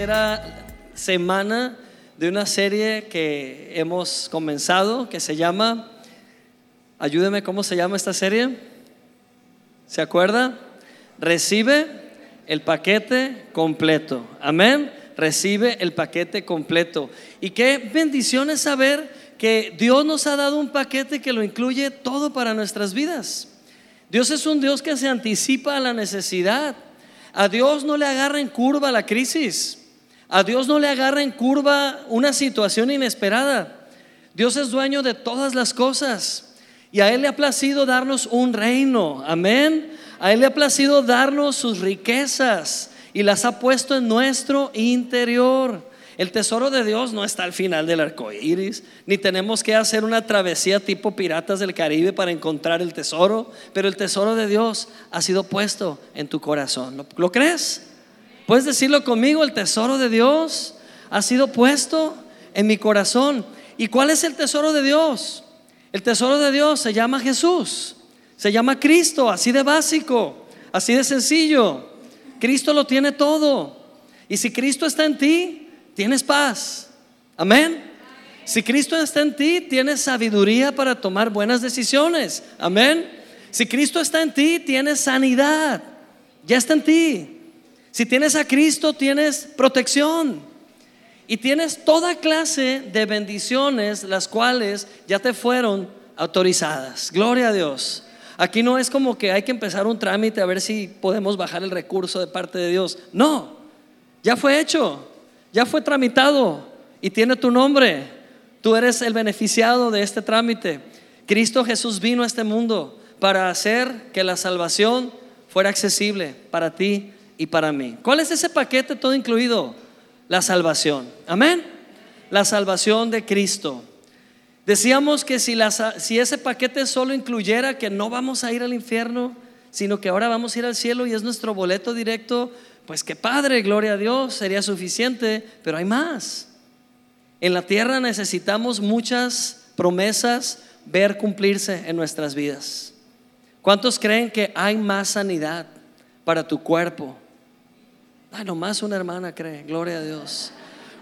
tercera semana de una serie que hemos comenzado que se llama, ayúdeme, ¿cómo se llama esta serie? ¿Se acuerda? Recibe el paquete completo. Amén. Recibe el paquete completo. Y qué bendición es saber que Dios nos ha dado un paquete que lo incluye todo para nuestras vidas. Dios es un Dios que se anticipa a la necesidad. A Dios no le agarra en curva la crisis. A Dios no le agarra en curva una situación inesperada. Dios es dueño de todas las cosas. Y a Él le ha placido darnos un reino. Amén. A Él le ha placido darnos sus riquezas y las ha puesto en nuestro interior. El tesoro de Dios no está al final del arco iris, ni tenemos que hacer una travesía tipo piratas del Caribe para encontrar el tesoro, pero el tesoro de Dios ha sido puesto en tu corazón. ¿Lo, crees? ¿Puedes decirlo conmigo? El tesoro de Dios ha sido puesto en mi corazón. ¿Y cuál es el tesoro de Dios? El tesoro de Dios se llama Jesús, se llama Cristo, así de básico, así de sencillo. Cristo lo tiene todo. Y si Cristo está en ti, tienes paz. Amén. Si Cristo está en ti, tienes sabiduría para tomar buenas decisiones. Amén. Si Cristo está en ti, tienes sanidad. Ya está en ti. Si tienes a Cristo, tienes protección. Y tienes toda clase de bendiciones, las cuales ya te fueron autorizadas. Gloria a Dios. Aquí no es como que hay que empezar un trámite a ver si podemos bajar el recurso de parte de Dios. No, ya fue hecho ya fue tramitado y tiene tu nombre. Tú eres el beneficiado de este trámite. Cristo Jesús vino a este mundo para hacer que la salvación fuera accesible para ti y para mí. ¿Cuál es ese paquete todo incluido? La salvación. Amén. La salvación de Cristo. Decíamos que si, ese paquete solo incluyera que no vamos a ir al infierno, sino que ahora vamos a ir al cielo y es nuestro boleto directo pues qué padre, gloria a Dios, sería suficiente, pero hay más. En la tierra necesitamos muchas promesas ver cumplirse en nuestras vidas. ¿Cuántos creen que hay más sanidad para tu cuerpo? Ah, nomás una hermana cree, gloria a Dios.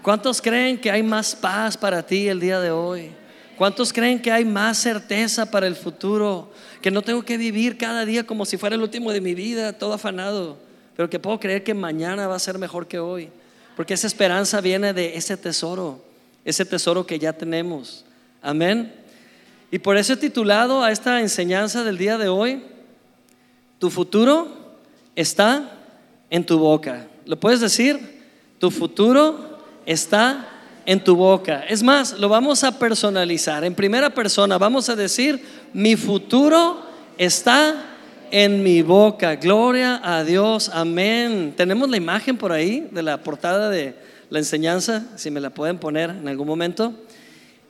¿Cuántos creen que hay más paz para ti el día de hoy? ¿Cuántos creen que hay más certeza para el futuro? Que no tengo que vivir cada día como si fuera el último de mi vida, todo afanado pero que puedo creer que mañana va a ser mejor que hoy. Porque esa esperanza viene de ese tesoro, ese tesoro que ya tenemos. Amén. Y por eso he titulado a esta enseñanza del día de hoy, tu futuro está en tu boca. ¿Lo puedes decir? Tu futuro está en tu boca. Es más, lo vamos a personalizar. En primera persona vamos a decir, mi futuro está en mi boca. Gloria a Dios, amén. Tenemos la imagen por ahí de la portada de la enseñanza, si me la pueden poner en algún momento.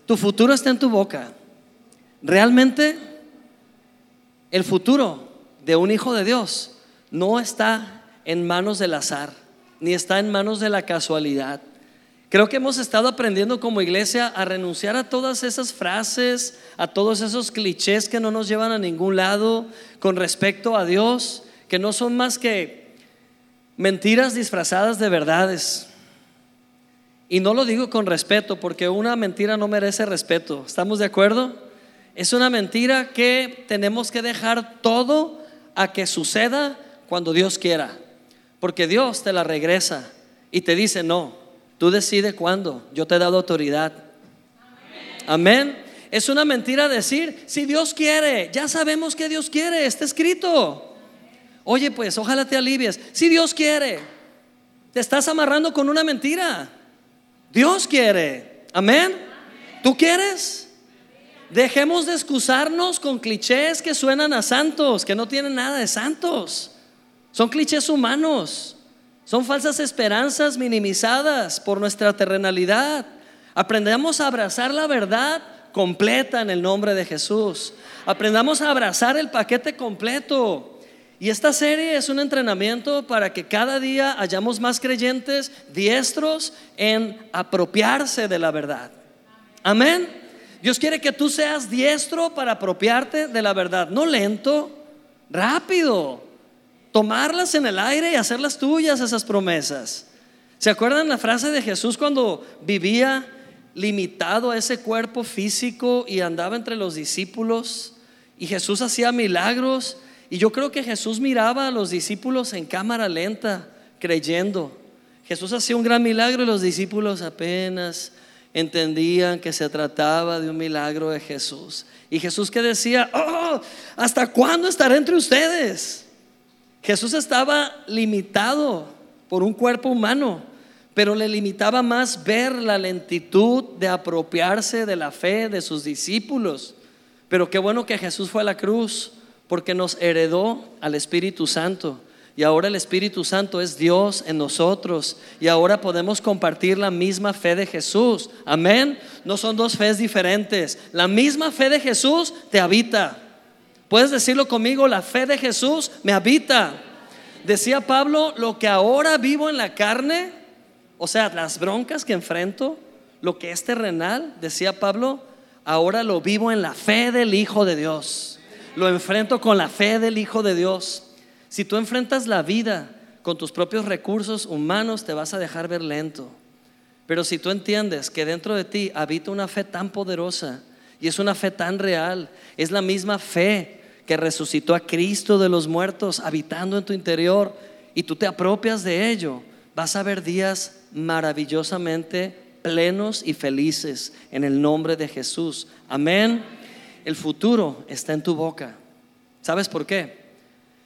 Tu futuro está en tu boca. Realmente el futuro de un hijo de Dios no está en manos del azar, ni está en manos de la casualidad. Creo que hemos estado aprendiendo como iglesia a renunciar a todas esas frases, a todos esos clichés que no nos llevan a ningún lado con respecto a Dios, que no son más que mentiras disfrazadas de verdades. Y no lo digo con respeto, porque una mentira no merece respeto. ¿Estamos de acuerdo? Es una mentira que tenemos que dejar todo a que suceda cuando Dios quiera, porque Dios te la regresa y te dice, no, Tú decides cuándo. Yo te he dado autoridad. Amén. Es una mentira decir, si Dios quiere, ya sabemos que Dios quiere, está escrito. Oye, pues ojalá te alivies. Si Dios quiere, te estás amarrando con una mentira. Dios quiere. Amén. ¿Tú quieres? Dejemos de excusarnos con clichés que suenan a santos, que no tienen nada de santos. Son clichés humanos. Son falsas esperanzas minimizadas por nuestra terrenalidad. Aprendamos a abrazar la verdad completa en el nombre de Jesús. Aprendamos a abrazar el paquete completo. Y esta serie es un entrenamiento para que cada día hayamos más creyentes diestros en apropiarse de la verdad. Amén. Dios quiere que tú seas diestro para apropiarte de la verdad, no lento, rápido tomarlas en el aire y hacerlas tuyas esas promesas. ¿Se acuerdan la frase de Jesús cuando vivía limitado a ese cuerpo físico y andaba entre los discípulos? Y Jesús hacía milagros. Y yo creo que Jesús miraba a los discípulos en cámara lenta, creyendo. Jesús hacía un gran milagro y los discípulos apenas entendían que se trataba de un milagro de Jesús. Y Jesús que decía, oh, ¿hasta cuándo estaré entre ustedes? Jesús estaba limitado por un cuerpo humano, pero le limitaba más ver la lentitud de apropiarse de la fe de sus discípulos. Pero qué bueno que Jesús fue a la cruz porque nos heredó al Espíritu Santo. Y ahora el Espíritu Santo es Dios en nosotros. Y ahora podemos compartir la misma fe de Jesús. Amén. No son dos fees diferentes. La misma fe de Jesús te habita. Puedes decirlo conmigo, la fe de Jesús me habita. Decía Pablo, lo que ahora vivo en la carne, o sea, las broncas que enfrento, lo que es terrenal, decía Pablo, ahora lo vivo en la fe del Hijo de Dios. Lo enfrento con la fe del Hijo de Dios. Si tú enfrentas la vida con tus propios recursos humanos, te vas a dejar ver lento. Pero si tú entiendes que dentro de ti habita una fe tan poderosa y es una fe tan real, es la misma fe que resucitó a Cristo de los muertos habitando en tu interior y tú te apropias de ello, vas a ver días maravillosamente plenos y felices en el nombre de Jesús. Amén. El futuro está en tu boca. ¿Sabes por qué?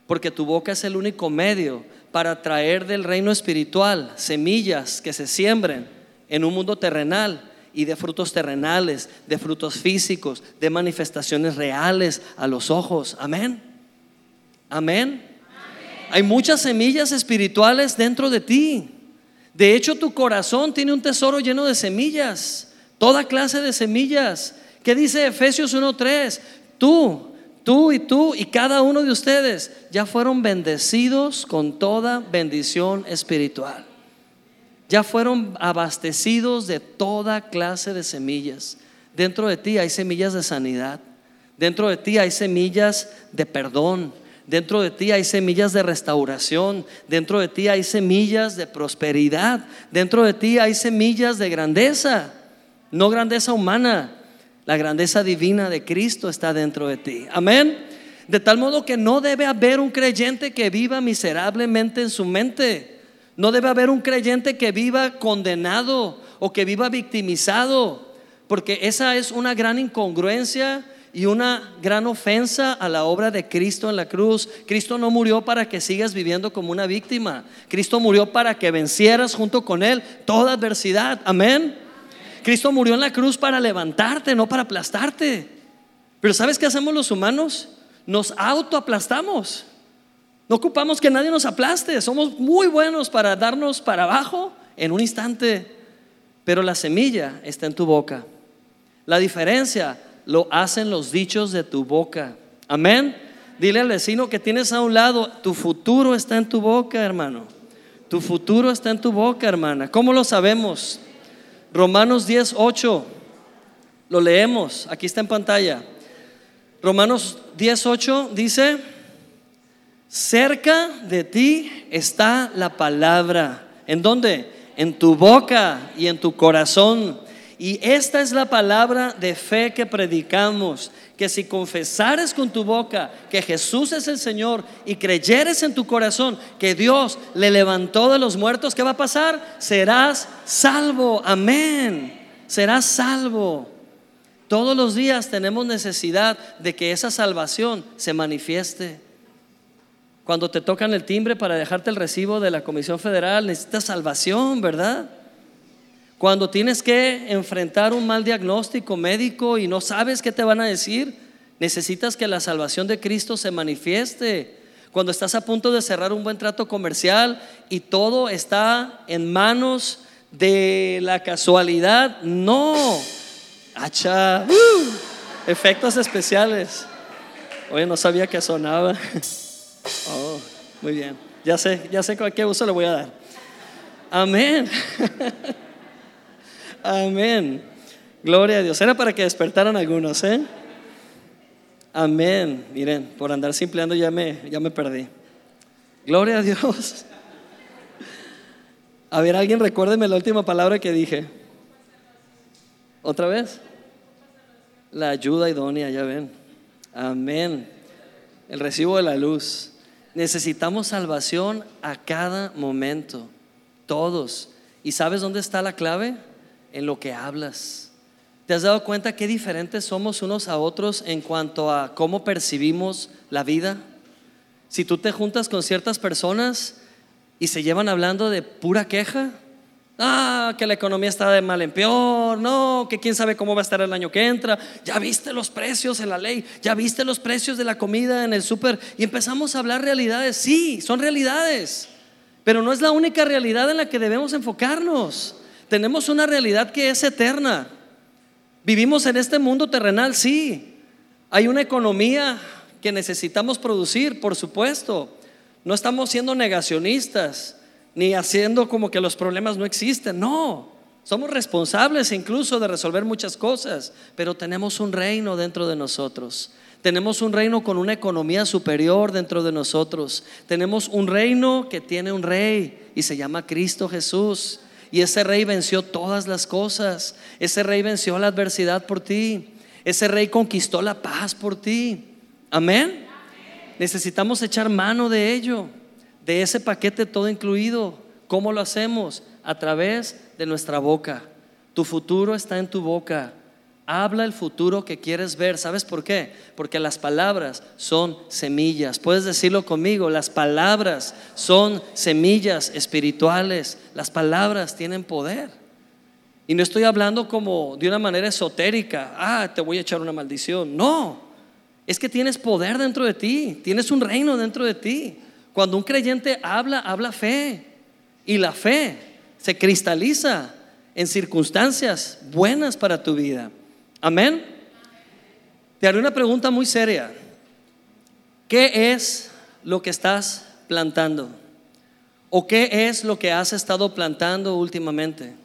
Porque tu boca es el único medio para traer del reino espiritual semillas que se siembren en un mundo terrenal y de frutos terrenales, de frutos físicos, de manifestaciones reales a los ojos. Amén. Amén. Hay muchas semillas espirituales dentro de ti. De hecho, tu corazón tiene un tesoro lleno de semillas, toda clase de semillas. ¿Qué dice Efesios 1.3? Tú Tú y tú y cada uno de ustedes ya fueron bendecidos con toda bendición espiritual. Ya fueron abastecidos de toda clase de semillas. Dentro de ti hay semillas de sanidad. Dentro de ti hay semillas de perdón. Dentro de ti hay semillas de restauración. Dentro de ti hay semillas de prosperidad. Dentro de ti hay semillas de grandeza. No grandeza humana, la grandeza divina de Cristo está dentro de ti. Amén. De tal modo que no debe haber un creyente que viva miserablemente en su mente. No debe haber un creyente que viva condenado o que viva victimizado. Porque esa es una gran incongruencia y una gran ofensa a la obra de Cristo en la cruz. Cristo no murió para que sigas viviendo como una víctima. Cristo murió para que vencieras junto con Él toda adversidad. Amén. Cristo murió en la cruz para levantarte, no para aplastarte. Pero ¿sabes qué hacemos los humanos? Nos autoaplastamos. No ocupamos que nadie nos aplaste. Somos muy buenos para darnos para abajo en un instante. Pero la semilla está en tu boca. La diferencia lo hacen los dichos de tu boca. Amén. Dile al vecino que tienes a un lado, tu futuro está en tu boca, hermano. Tu futuro está en tu boca, hermana. ¿Cómo lo sabemos? Romanos 10, 8. Lo leemos, aquí está en pantalla. Romanos 10, 8 dice, cerca de ti está la palabra. ¿En dónde? En tu boca y en tu corazón. Y esta es la palabra de fe que predicamos, que si confesares con tu boca que Jesús es el Señor y creyeres en tu corazón que Dios le levantó de los muertos, ¿qué va a pasar? Serás salvo. Amén. Serás salvo. Todos los días tenemos necesidad de que esa salvación se manifieste. Cuando te tocan el timbre para dejarte el recibo de la Comisión Federal, necesitas salvación, ¿verdad? Cuando tienes que enfrentar un mal diagnóstico médico y no sabes qué te van a decir, necesitas que la salvación de Cristo se manifieste. Cuando estás a punto de cerrar un buen trato comercial y todo está en manos de la casualidad, no. Acha, uh, efectos especiales. Oye, no sabía que sonaba. Oh, muy bien. Ya sé, ya sé qué uso le voy a dar. Amén. Amén. Gloria a Dios. Era para que despertaran algunos, ¿eh? Amén. Miren, por andar simpleando ya me, ya me perdí. Gloria a Dios. A ver, alguien recuérdeme la última palabra que dije. ¿Otra vez? La ayuda idónea, ya ven. Amén. El recibo de la luz. Necesitamos salvación a cada momento, todos. ¿Y sabes dónde está la clave? En lo que hablas. ¿Te has dado cuenta qué diferentes somos unos a otros en cuanto a cómo percibimos la vida? Si tú te juntas con ciertas personas y se llevan hablando de pura queja, Ah, que la economía está de mal en peor. No, que quién sabe cómo va a estar el año que entra. Ya viste los precios en la ley. Ya viste los precios de la comida en el súper. Y empezamos a hablar realidades. Sí, son realidades. Pero no es la única realidad en la que debemos enfocarnos. Tenemos una realidad que es eterna. Vivimos en este mundo terrenal, sí. Hay una economía que necesitamos producir, por supuesto. No estamos siendo negacionistas ni haciendo como que los problemas no existen. No, somos responsables incluso de resolver muchas cosas, pero tenemos un reino dentro de nosotros. Tenemos un reino con una economía superior dentro de nosotros. Tenemos un reino que tiene un rey y se llama Cristo Jesús. Y ese rey venció todas las cosas. Ese rey venció la adversidad por ti. Ese rey conquistó la paz por ti. Amén. Necesitamos echar mano de ello de ese paquete todo incluido. ¿Cómo lo hacemos? A través de nuestra boca. Tu futuro está en tu boca. Habla el futuro que quieres ver. ¿Sabes por qué? Porque las palabras son semillas. Puedes decirlo conmigo. Las palabras son semillas espirituales. Las palabras tienen poder. Y no estoy hablando como de una manera esotérica. Ah, te voy a echar una maldición. No. Es que tienes poder dentro de ti. Tienes un reino dentro de ti. Cuando un creyente habla, habla fe. Y la fe se cristaliza en circunstancias buenas para tu vida. Amén. Te haré una pregunta muy seria. ¿Qué es lo que estás plantando? ¿O qué es lo que has estado plantando últimamente?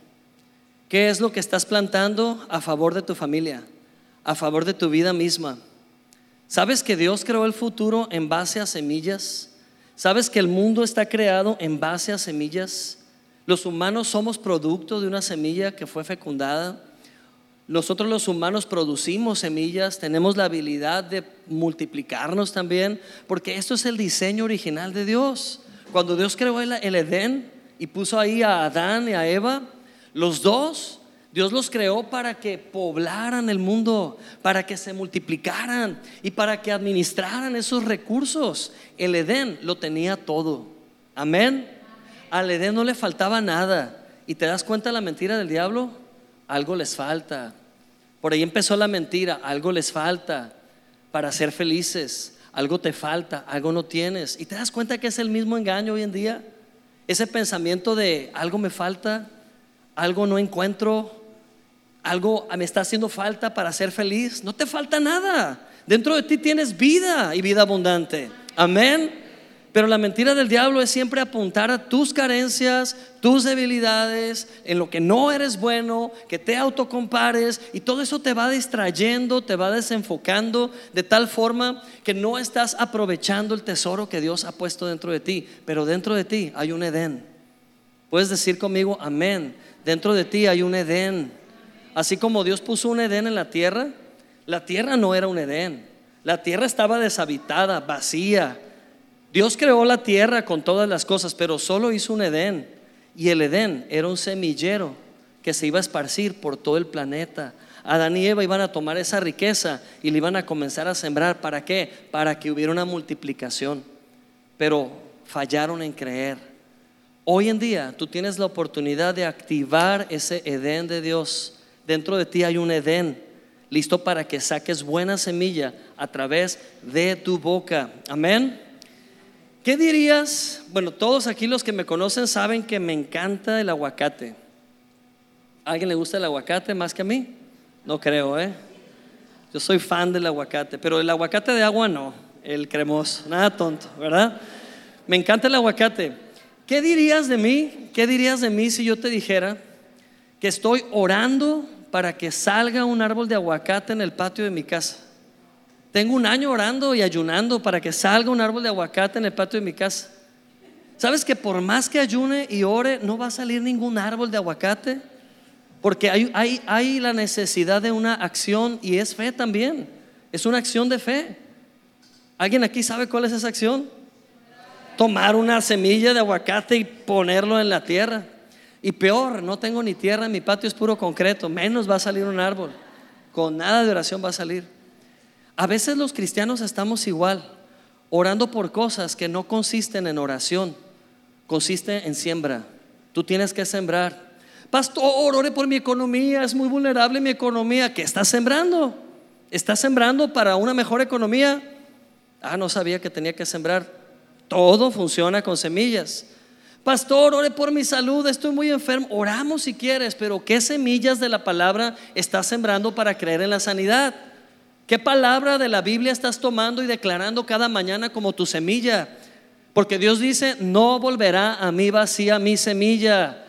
¿Qué es lo que estás plantando a favor de tu familia? A favor de tu vida misma. ¿Sabes que Dios creó el futuro en base a semillas? ¿Sabes que el mundo está creado en base a semillas? Los humanos somos producto de una semilla que fue fecundada. Nosotros los humanos producimos semillas, tenemos la habilidad de multiplicarnos también, porque esto es el diseño original de Dios. Cuando Dios creó el, Edén y puso ahí a Adán y a Eva, los dos Dios los creó para que poblaran el mundo, para que se multiplicaran y para que administraran esos recursos. El Edén lo tenía todo. Amén. Al Edén no le faltaba nada. ¿Y te das cuenta de la mentira del diablo? Algo les falta. Por ahí empezó la mentira. Algo les falta para ser felices. Algo te falta, algo no tienes. ¿Y te das cuenta que es el mismo engaño hoy en día? Ese pensamiento de algo me falta, algo no encuentro, algo me está haciendo falta para ser feliz. No te falta nada. Dentro de ti tienes vida y vida abundante. Amén. Pero la mentira del diablo es siempre apuntar a tus carencias, tus debilidades, en lo que no eres bueno, que te autocompares y todo eso te va distrayendo, te va desenfocando de tal forma que no estás aprovechando el tesoro que Dios ha puesto dentro de ti. Pero dentro de ti hay un Edén. Puedes decir conmigo, amén. Dentro de ti hay un Edén. Así como Dios puso un Edén en la tierra, la tierra no era un Edén. La tierra estaba deshabitada, vacía. Dios creó la tierra con todas las cosas, pero solo hizo un Edén. Y el Edén era un semillero que se iba a esparcir por todo el planeta. Adán y Eva iban a tomar esa riqueza y le iban a comenzar a sembrar. ¿Para qué? Para que hubiera una multiplicación. Pero fallaron en creer. Hoy en día tú tienes la oportunidad de activar ese Edén de Dios Dentro de ti hay un Edén, listo para que saques buena semilla a través de tu boca. Amén. ¿Qué dirías? Bueno, todos aquí los que me conocen saben que me encanta el aguacate. ¿A alguien le gusta el aguacate más que a mí? No creo, ¿eh? Yo soy fan del aguacate, pero el aguacate de agua no, el cremoso, nada tonto, ¿verdad? Me encanta el aguacate. ¿Qué dirías de mí? ¿Qué dirías de mí si yo te dijera que estoy orando para que salga un árbol de aguacate en el patio de mi casa. Tengo un año orando y ayunando para que salga un árbol de aguacate en el patio de mi casa. ¿Sabes que por más que ayune y ore, no va a salir ningún árbol de aguacate? Porque hay, hay, hay la necesidad de una acción y es fe también. Es una acción de fe. ¿Alguien aquí sabe cuál es esa acción? Tomar una semilla de aguacate y ponerlo en la tierra. Y peor, no tengo ni tierra, mi patio es puro concreto, menos va a salir un árbol. Con nada de oración va a salir. A veces los cristianos estamos igual, orando por cosas que no consisten en oración, consiste en siembra. Tú tienes que sembrar. Pastor, ore por mi economía, es muy vulnerable mi economía. ¿Qué estás sembrando? ¿Estás sembrando para una mejor economía? Ah, no sabía que tenía que sembrar. Todo funciona con semillas. Pastor, ore por mi salud, estoy muy enfermo. Oramos si quieres, pero ¿qué semillas de la palabra estás sembrando para creer en la sanidad? ¿Qué palabra de la Biblia estás tomando y declarando cada mañana como tu semilla? Porque Dios dice, no volverá a mí vacía mi semilla.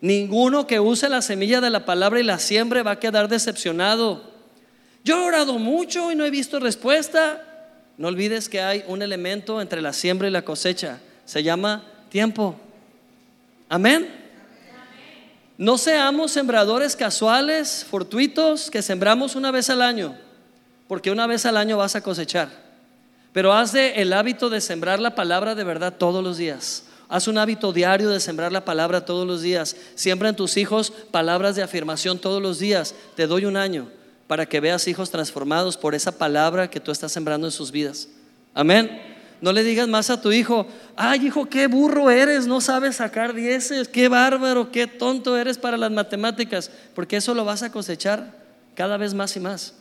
Ninguno que use la semilla de la palabra y la siembre va a quedar decepcionado. Yo he orado mucho y no he visto respuesta. No olvides que hay un elemento entre la siembra y la cosecha. Se llama tiempo. Amén. No seamos sembradores casuales, fortuitos, que sembramos una vez al año, porque una vez al año vas a cosechar. Pero haz de el hábito de sembrar la palabra de verdad todos los días. Haz un hábito diario de sembrar la palabra todos los días. Siembra en tus hijos palabras de afirmación todos los días. Te doy un año para que veas hijos transformados por esa palabra que tú estás sembrando en sus vidas. Amén. No le digas más a tu hijo, ay hijo, qué burro eres, no sabes sacar dieces, qué bárbaro, qué tonto eres para las matemáticas, porque eso lo vas a cosechar cada vez más y más.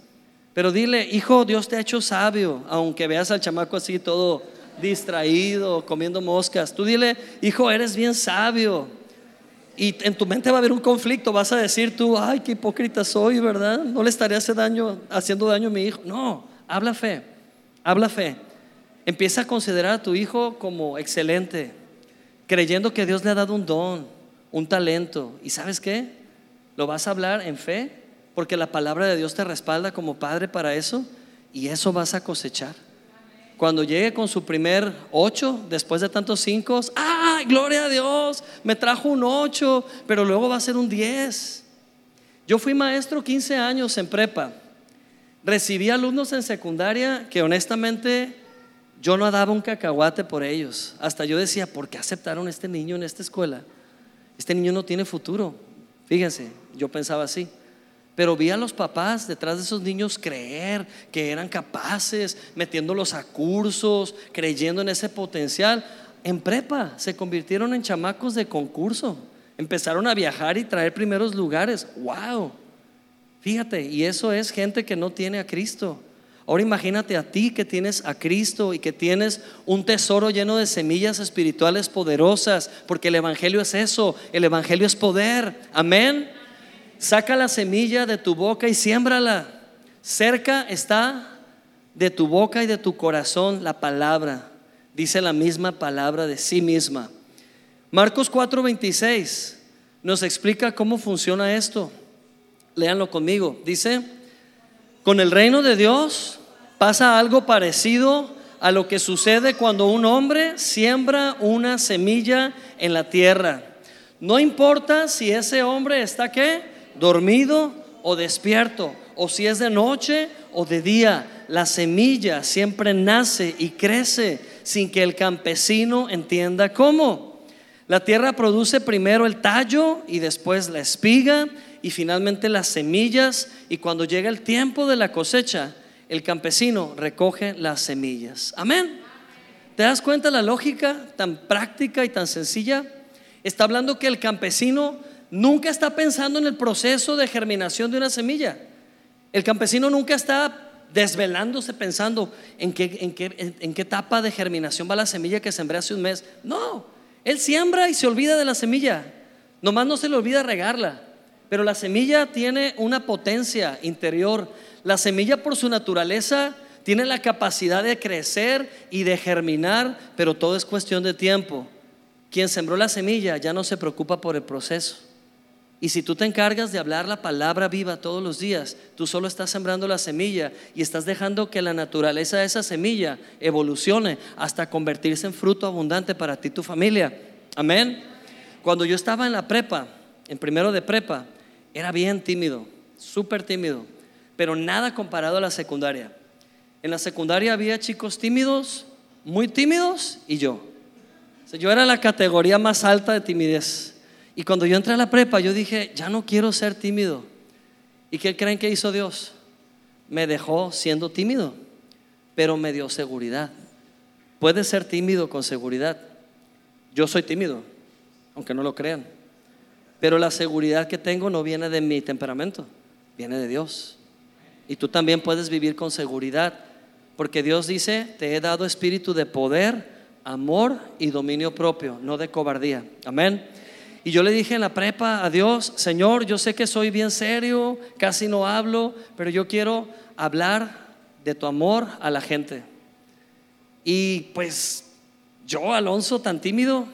Pero dile, hijo, Dios te ha hecho sabio, aunque veas al chamaco así todo distraído, comiendo moscas. Tú dile, hijo, eres bien sabio. Y en tu mente va a haber un conflicto, vas a decir tú, ay, qué hipócrita soy, ¿verdad? No le haciendo daño, haciendo daño a mi hijo. No, habla fe, habla fe. Empieza a considerar a tu hijo como excelente, creyendo que Dios le ha dado un don, un talento. ¿Y sabes qué? Lo vas a hablar en fe, porque la palabra de Dios te respalda como padre para eso, y eso vas a cosechar. Cuando llegue con su primer ocho, después de tantos cinco, ¡ay, gloria a Dios! Me trajo un ocho, pero luego va a ser un diez. Yo fui maestro 15 años en prepa. Recibí alumnos en secundaria que honestamente yo no daba un cacahuate por ellos. Hasta yo decía, ¿por qué aceptaron a este niño en esta escuela? Este niño no tiene futuro. Fíjense, yo pensaba así. Pero vi a los papás detrás de esos niños creer que eran capaces, metiéndolos a cursos, creyendo en ese potencial. En prepa se convirtieron en chamacos de concurso. Empezaron a viajar y traer primeros lugares. ¡Wow! Fíjate, y eso es gente que no tiene a Cristo. Ahora imagínate a ti que tienes a Cristo y que tienes un tesoro lleno de semillas espirituales poderosas, porque el Evangelio es eso, el Evangelio es poder. Amén. Saca la semilla de tu boca y siémbrala. Cerca está de tu boca y de tu corazón la palabra. Dice la misma palabra de sí misma. Marcos 4:26 nos explica cómo funciona esto. Léanlo conmigo. Dice, con el reino de Dios pasa algo parecido a lo que sucede cuando un hombre siembra una semilla en la tierra. No importa si ese hombre está qué? dormido o despierto, o si es de noche o de día, la semilla siempre nace y crece sin que el campesino entienda cómo. La tierra produce primero el tallo y después la espiga y finalmente las semillas y cuando llega el tiempo de la cosecha, el campesino recoge las semillas. Amén. ¿Te das cuenta la lógica tan práctica y tan sencilla? Está hablando que el campesino nunca está pensando en el proceso de germinación de una semilla. El campesino nunca está desvelándose pensando en qué, en qué, en qué etapa de germinación va la semilla que sembré hace un mes. No, él siembra y se olvida de la semilla. Nomás no se le olvida regarla. Pero la semilla tiene una potencia interior. La semilla por su naturaleza tiene la capacidad de crecer y de germinar, pero todo es cuestión de tiempo. Quien sembró la semilla ya no se preocupa por el proceso. Y si tú te encargas de hablar la palabra viva todos los días, tú solo estás sembrando la semilla y estás dejando que la naturaleza de esa semilla evolucione hasta convertirse en fruto abundante para ti y tu familia. Amén. Cuando yo estaba en la prepa, en primero de prepa, era bien tímido, súper tímido, pero nada comparado a la secundaria. En la secundaria había chicos tímidos, muy tímidos y yo. yo era la categoría más alta de timidez. Y cuando yo entré a la prepa, yo dije, ya no quiero ser tímido. ¿Y qué creen que hizo Dios? Me dejó siendo tímido, pero me dio seguridad. Puedes ser tímido con seguridad. Yo soy tímido, aunque no lo crean. Pero la seguridad que tengo no viene de mi temperamento, viene de Dios. Y tú también puedes vivir con seguridad, porque Dios dice, te he dado espíritu de poder, amor y dominio propio, no de cobardía. Amén. Y yo le dije en la prepa a Dios, Señor, yo sé que soy bien serio, casi no hablo, pero yo quiero hablar de tu amor a la gente. Y pues yo, Alonso, tan tímido,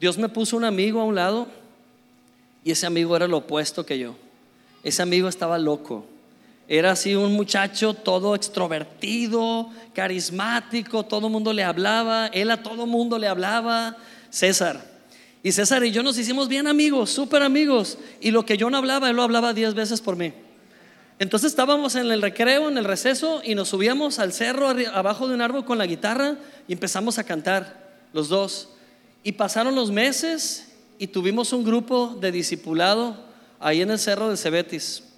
Dios me puso un amigo a un lado y ese amigo era lo opuesto que yo. Ese amigo estaba loco. Era así un muchacho todo extrovertido, carismático, todo el mundo le hablaba, él a todo mundo le hablaba. César, y César y yo nos hicimos bien amigos, súper amigos. Y lo que yo no hablaba, él lo hablaba diez veces por mí. Entonces estábamos en el recreo, en el receso, y nos subíamos al cerro abajo de un árbol con la guitarra y empezamos a cantar, los dos. Y pasaron los meses y tuvimos un grupo de discipulado ahí en el cerro de Cebetis.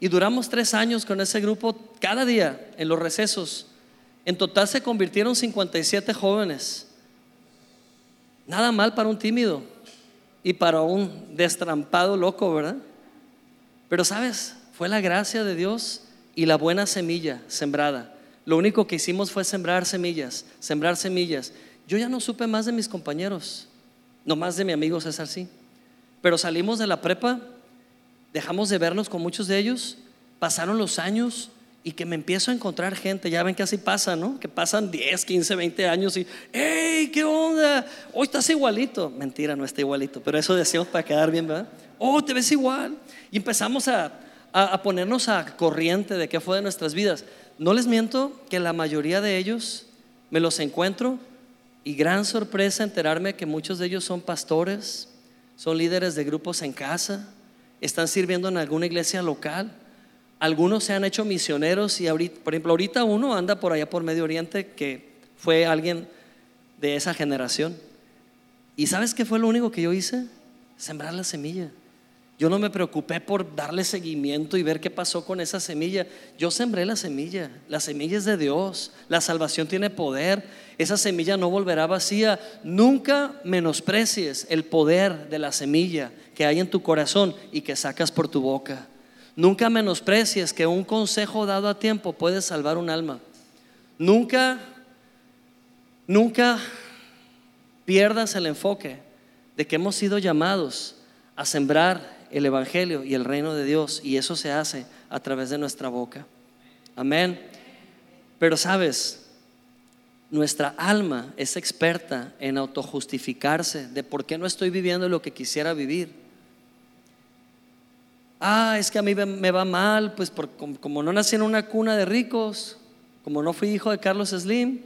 Y duramos tres años con ese grupo cada día en los recesos. En total se convirtieron 57 jóvenes. Nada mal para un tímido y para un destrampado loco, ¿verdad? Pero sabes, fue la gracia de Dios y la buena semilla sembrada. Lo único que hicimos fue sembrar semillas, sembrar semillas. Yo ya no supe más de mis compañeros, no más de mi amigo César, sí. Pero salimos de la prepa, dejamos de vernos con muchos de ellos, pasaron los años y que me empiezo a encontrar gente, ya ven que así pasa, ¿no? Que pasan 10, 15, 20 años y, hey, ¿qué onda? Hoy estás igualito. Mentira, no está igualito, pero eso decimos para quedar bien, ¿verdad? Oh, te ves igual. Y empezamos a, a ponernos a corriente de qué fue de nuestras vidas. No les miento que la mayoría de ellos me los encuentro y gran sorpresa enterarme que muchos de ellos son pastores, son líderes de grupos en casa, están sirviendo en alguna iglesia local algunos se han hecho misioneros y ahorita, por ejemplo, ahorita uno anda por allá por Medio Oriente que fue alguien de esa generación. ¿Y sabes qué fue lo único que yo hice? Sembrar la semilla. Yo no me preocupé por darle seguimiento y ver qué pasó con esa semilla. Yo sembré la semilla. La semilla es de Dios. La salvación tiene poder. Esa semilla no volverá vacía. Nunca menosprecies el poder de la semilla que hay en tu corazón y que sacas por tu boca. Nunca menosprecies que un consejo dado a tiempo puede salvar un alma. Nunca, nunca pierdas el enfoque de que hemos sido llamados a sembrar el Evangelio y el reino de Dios y eso se hace a través de nuestra boca. Amén. Pero sabes, nuestra alma es experta en autojustificarse de por qué no estoy viviendo lo que quisiera vivir ah, es que a mí me va mal, pues como, no nací en una cuna de ricos, como no fui hijo de Carlos Slim,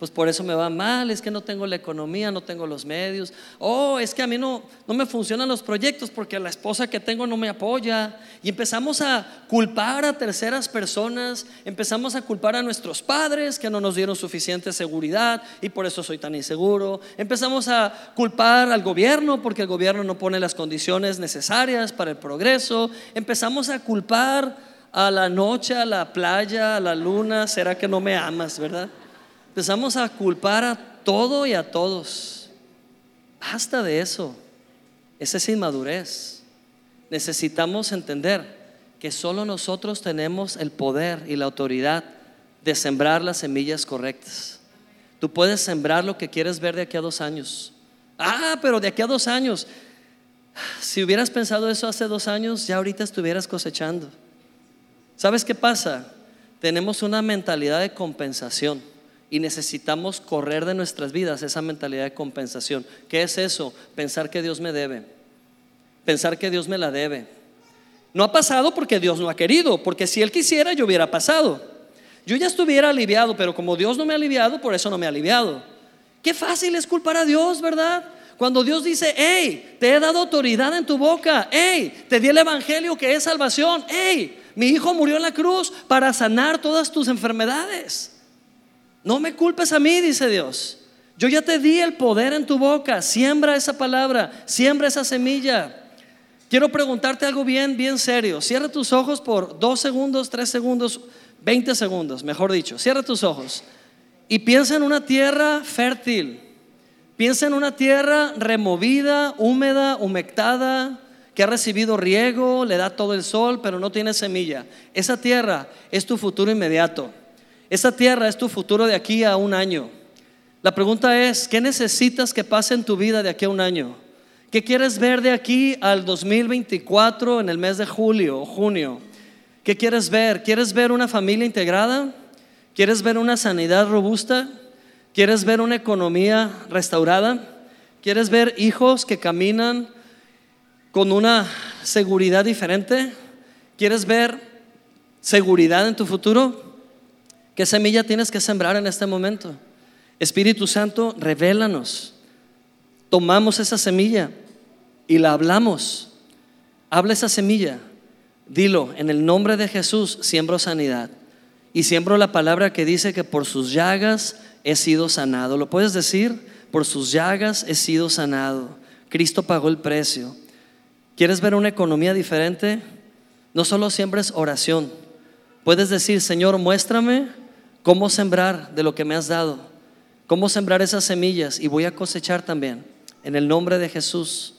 pues por eso me va mal, es que no tengo la economía, no tengo los medios. Oh, es que a mí no, no me funcionan los proyectos porque la esposa que tengo no me apoya. Y empezamos a culpar a terceras personas, empezamos a culpar a nuestros padres que no nos dieron suficiente seguridad y por eso soy tan inseguro. Empezamos a culpar al gobierno porque el gobierno no pone las condiciones necesarias para el progreso. Empezamos a culpar a la noche, a la playa, a la luna. ¿Será que no me amas, verdad? Empezamos a culpar a todo y a todos. Basta de eso. Esa es inmadurez. Necesitamos entender que solo nosotros tenemos el poder y la autoridad de sembrar las semillas correctas. Tú puedes sembrar lo que quieres ver de aquí a dos años. Ah, pero de aquí a dos años. Si hubieras pensado eso hace dos años, ya ahorita estuvieras cosechando. ¿Sabes qué pasa? Tenemos una mentalidad de compensación y necesitamos correr de nuestras vidas esa mentalidad de compensación. ¿Qué es eso? Pensar que Dios me debe. pensar que Dios me la debe. No ha pasado porque Dios no ha querido, porque si Él quisiera yo hubiera pasado. Yo ya estuviera aliviado, pero como Dios no me ha aliviado, por eso no me ha aliviado. Qué fácil es culpar a Dios, ¿verdad? Cuando Dios dice, hey, te he dado autoridad en tu boca, hey, te di el Evangelio que es salvación, hey, mi hijo murió en la cruz para sanar todas tus enfermedades. No me culpes a mí, dice Dios. Yo ya te di el poder en tu boca, siembra esa palabra, siembra esa semilla. Quiero preguntarte algo bien, bien serio. Cierra tus ojos por dos segundos, tres segundos, veinte segundos, mejor dicho. Cierra tus ojos y piensa en una tierra fértil. Piensa en una tierra removida, húmeda, humectada, que ha recibido riego, le da todo el sol, pero no tiene semilla. Esa tierra es tu futuro inmediato. Esa tierra es tu futuro de aquí a un año. La pregunta es, ¿qué necesitas que pase en tu vida de aquí a un año? ¿Qué quieres ver de aquí al 2024 en el mes de julio o junio? ¿Qué quieres ver? ¿Quieres ver una familia integrada? ¿Quieres ver una sanidad robusta? ¿Quieres ver una economía restaurada? ¿Quieres ver hijos que caminan con una seguridad diferente? ¿Quieres ver seguridad en tu futuro? ¿Qué semilla tienes que sembrar en este momento? Espíritu Santo, revélanos. Tomamos esa semilla y la hablamos. Habla esa semilla. Dilo, en el nombre de Jesús siembro sanidad. Y siembro la palabra que dice que por sus llagas he sido sanado. ¿Lo puedes decir? Por sus llagas he sido sanado. Cristo pagó el precio. ¿Quieres ver una economía diferente? No solo siembres oración. Puedes decir, Señor, muéstrame cómo sembrar de lo que me has dado. Cómo sembrar esas semillas y voy a cosechar también. En el nombre de Jesús.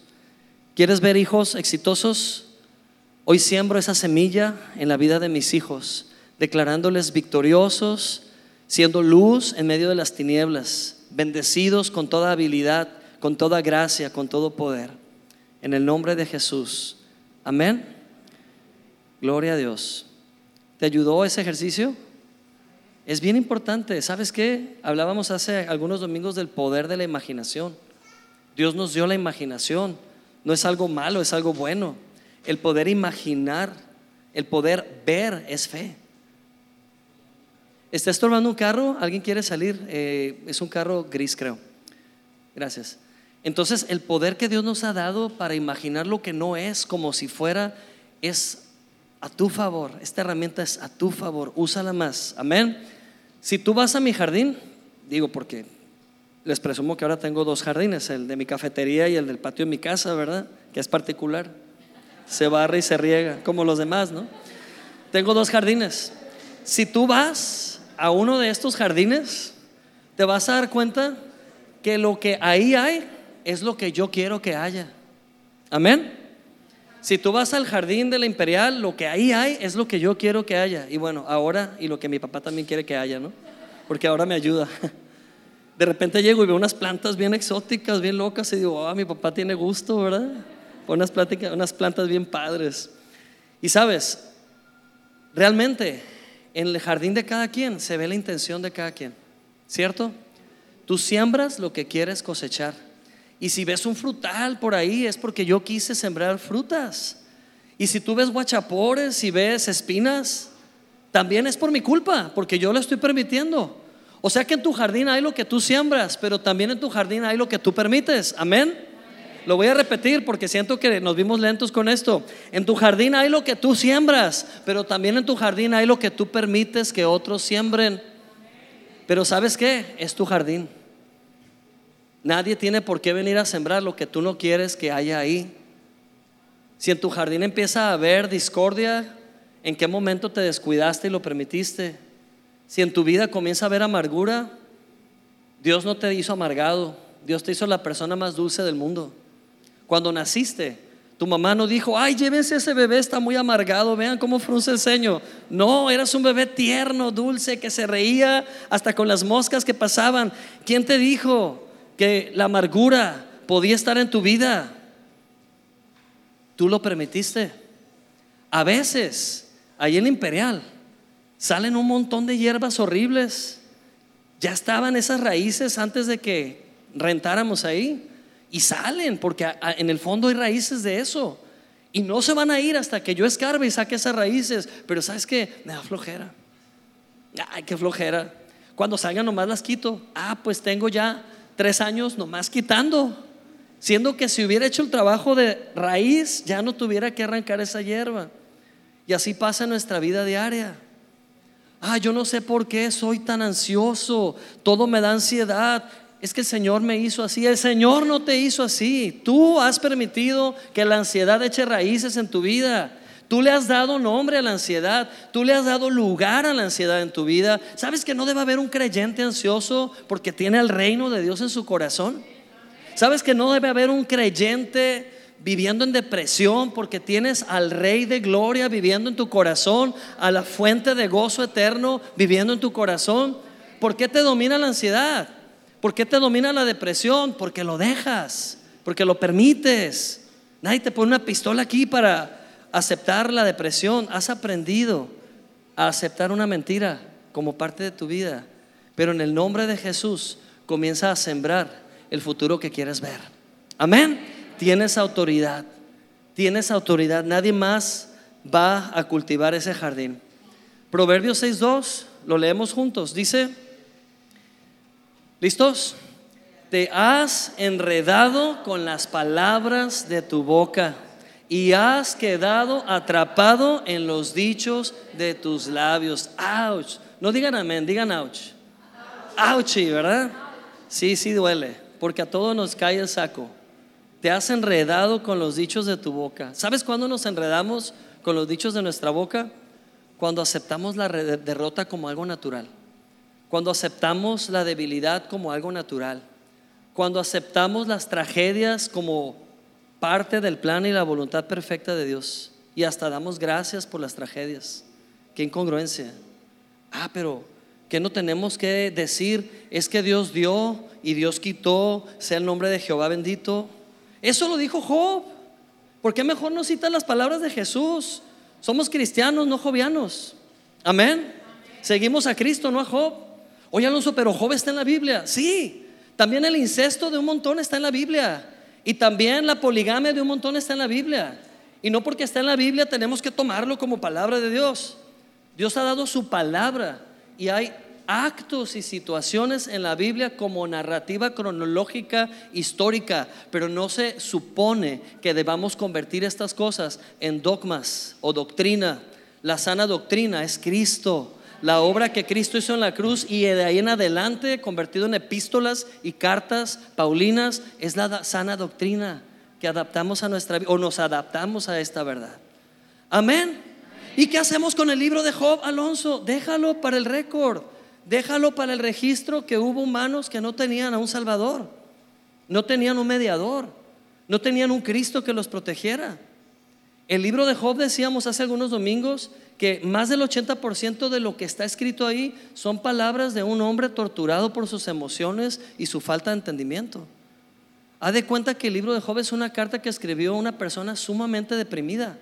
¿Quieres ver hijos exitosos? Hoy siembro esa semilla en la vida de mis hijos, declarándoles victoriosos, siendo luz en medio de las tinieblas, bendecidos con toda habilidad, con toda gracia, con todo poder. En el nombre de Jesús. Amén. Gloria a Dios. ¿Te ayudó ese ejercicio? Es bien importante. ¿Sabes qué? Hablábamos hace algunos domingos del poder de la imaginación. Dios nos dio la imaginación. No es algo malo, es algo bueno. El poder imaginar, el poder ver es fe. ¿Está estorbando un carro? ¿Alguien quiere salir? Eh, es un carro gris, creo. Gracias. Entonces, el poder que Dios nos ha dado para imaginar lo que no es como si fuera, es a tu favor. Esta herramienta es a tu favor. Úsala más. Amén. Si tú vas a mi jardín, digo porque les presumo que ahora tengo dos jardines, el de mi cafetería y el del patio de mi casa, ¿verdad? Que es particular. Se barre y se riega, como los demás, ¿no? Tengo dos jardines. Si tú vas a uno de estos jardines, te vas a dar cuenta que lo que ahí hay es lo que yo quiero que haya. Amén. Si tú vas al jardín de la imperial, lo que ahí hay es lo que yo quiero que haya. Y bueno, ahora, y lo que mi papá también quiere que haya, ¿no? Porque ahora me ayuda. De repente llego y veo unas plantas bien exóticas, bien locas, y digo, ah, mi papá tiene gusto, ¿verdad? Unas, unas plantas bien padres. Y sabes, realmente en el jardín de cada quien se ve la intención de cada quien, ¿cierto? Tú siembras lo que quieres cosechar. Y si ves un frutal por ahí es porque yo quise sembrar frutas. Y si tú ves guachapores y ves espinas, también es por mi culpa, porque yo lo estoy permitiendo. O sea que en tu jardín hay lo que tú siembras, pero también en tu jardín hay lo que tú permites. Amén. Lo voy a repetir porque siento que nos vimos lentos con esto. En tu jardín hay lo que tú siembras, pero también en tu jardín hay lo que tú permites que otros siembren. Pero ¿sabes qué? Es tu jardín. Nadie tiene por qué venir a sembrar lo que tú no quieres que haya ahí. Si en tu jardín empieza a haber discordia, ¿en qué momento te descuidaste y lo permitiste? Si en tu vida comienza a haber amargura, Dios no te hizo amargado, Dios te hizo la persona más dulce del mundo. Cuando naciste, tu mamá no dijo, ay, llévense ese bebé, está muy amargado, vean cómo frunce el ceño. No, eras un bebé tierno, dulce, que se reía hasta con las moscas que pasaban. ¿Quién te dijo que la amargura podía estar en tu vida? Tú lo permitiste. A veces, ahí en Imperial, salen un montón de hierbas horribles. Ya estaban esas raíces antes de que rentáramos ahí. Y salen, porque en el fondo hay raíces de eso. Y no se van a ir hasta que yo escarbe y saque esas raíces. Pero ¿sabes qué? Me da flojera. Ay, qué flojera. Cuando salgan nomás las quito. Ah, pues tengo ya tres años nomás quitando. Siendo que si hubiera hecho el trabajo de raíz, ya no tuviera que arrancar esa hierba. Y así pasa en nuestra vida diaria. Ah, yo no sé por qué soy tan ansioso. Todo me da ansiedad. Es que el Señor me hizo así. El Señor no te hizo así. Tú has permitido que la ansiedad eche raíces en tu vida. Tú le has dado nombre a la ansiedad, tú le has dado lugar a la ansiedad en tu vida. ¿Sabes que no debe haber un creyente ansioso porque tiene el reino de Dios en su corazón? ¿Sabes que no debe haber un creyente viviendo en depresión porque tienes al Rey de Gloria viviendo en tu corazón, a la fuente de gozo eterno viviendo en tu corazón? ¿Por qué te domina la ansiedad? ¿Por qué te domina la depresión? Porque lo dejas, porque lo permites. Nadie te pone una pistola aquí para aceptar la depresión, has aprendido a aceptar una mentira como parte de tu vida, pero en el nombre de Jesús comienza a sembrar el futuro que quieres ver. Amén. Tienes autoridad, tienes autoridad, nadie más va a cultivar ese jardín. Proverbios 6.2, lo leemos juntos, dice, ¿listos? Te has enredado con las palabras de tu boca y has quedado atrapado en los dichos de tus labios. Ouch. No digan amén, digan ouch. Ouchy, ¿verdad? Sí, sí duele, porque a todos nos cae el saco. Te has enredado con los dichos de tu boca. ¿Sabes cuándo nos enredamos con los dichos de nuestra boca? Cuando aceptamos la derrota como algo natural. Cuando aceptamos la debilidad como algo natural. Cuando aceptamos las tragedias como parte del plan y la voluntad perfecta de Dios. Y hasta damos gracias por las tragedias. Qué incongruencia. Ah, pero ¿qué no tenemos que decir? Es que Dios dio y Dios quitó, sea el nombre de Jehová bendito. Eso lo dijo Job. ¿Por qué mejor no citas las palabras de Jesús? Somos cristianos, no jovianos. Amén. Seguimos a Cristo, no a Job. Oye, Alonso, pero Job está en la Biblia. Sí, también el incesto de un montón está en la Biblia. Y también la poligamia de un montón está en la Biblia. Y no porque está en la Biblia tenemos que tomarlo como palabra de Dios. Dios ha dado su palabra y hay actos y situaciones en la Biblia como narrativa cronológica histórica, pero no se supone que debamos convertir estas cosas en dogmas o doctrina. La sana doctrina es Cristo la obra que Cristo hizo en la cruz y de ahí en adelante, convertido en epístolas y cartas paulinas, es la sana doctrina que adaptamos a nuestra vida o nos adaptamos a esta verdad. Amén. ¿Y qué hacemos con el libro de Job, Alonso? Déjalo para el récord, déjalo para el registro que hubo humanos que no tenían a un Salvador, no tenían un mediador, no tenían un Cristo que los protegiera. El libro de Job, decíamos hace algunos domingos, que más del 80% de lo que está escrito ahí son palabras de un hombre torturado por sus emociones y su falta de entendimiento. Haz de cuenta que el libro de Job es una carta que escribió una persona sumamente deprimida.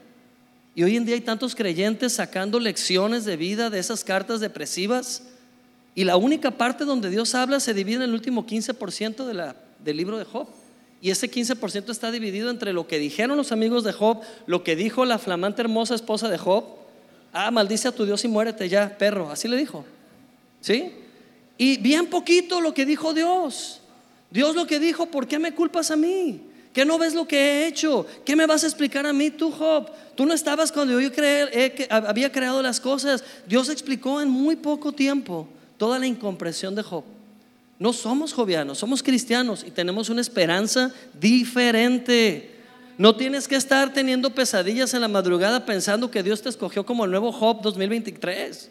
Y hoy en día hay tantos creyentes sacando lecciones de vida de esas cartas depresivas. Y la única parte donde Dios habla se divide en el último 15% de la, del libro de Job. Y ese 15% está dividido entre lo que dijeron los amigos de Job, lo que dijo la flamante hermosa esposa de Job Ah, maldice a tu Dios y muérete ya, perro. Así le dijo. ¿Sí? Y bien poquito lo que dijo Dios. Dios lo que dijo, ¿por qué me culpas a mí? ¿Qué no ves lo que he hecho? ¿Qué me vas a explicar a mí tú, Job? Tú no estabas cuando yo que había creado las cosas. Dios explicó en muy poco tiempo toda la incomprensión de Job. No somos jovianos, somos cristianos y tenemos una esperanza diferente. No tienes que estar teniendo pesadillas en la madrugada pensando que Dios te escogió como el nuevo Job 2023.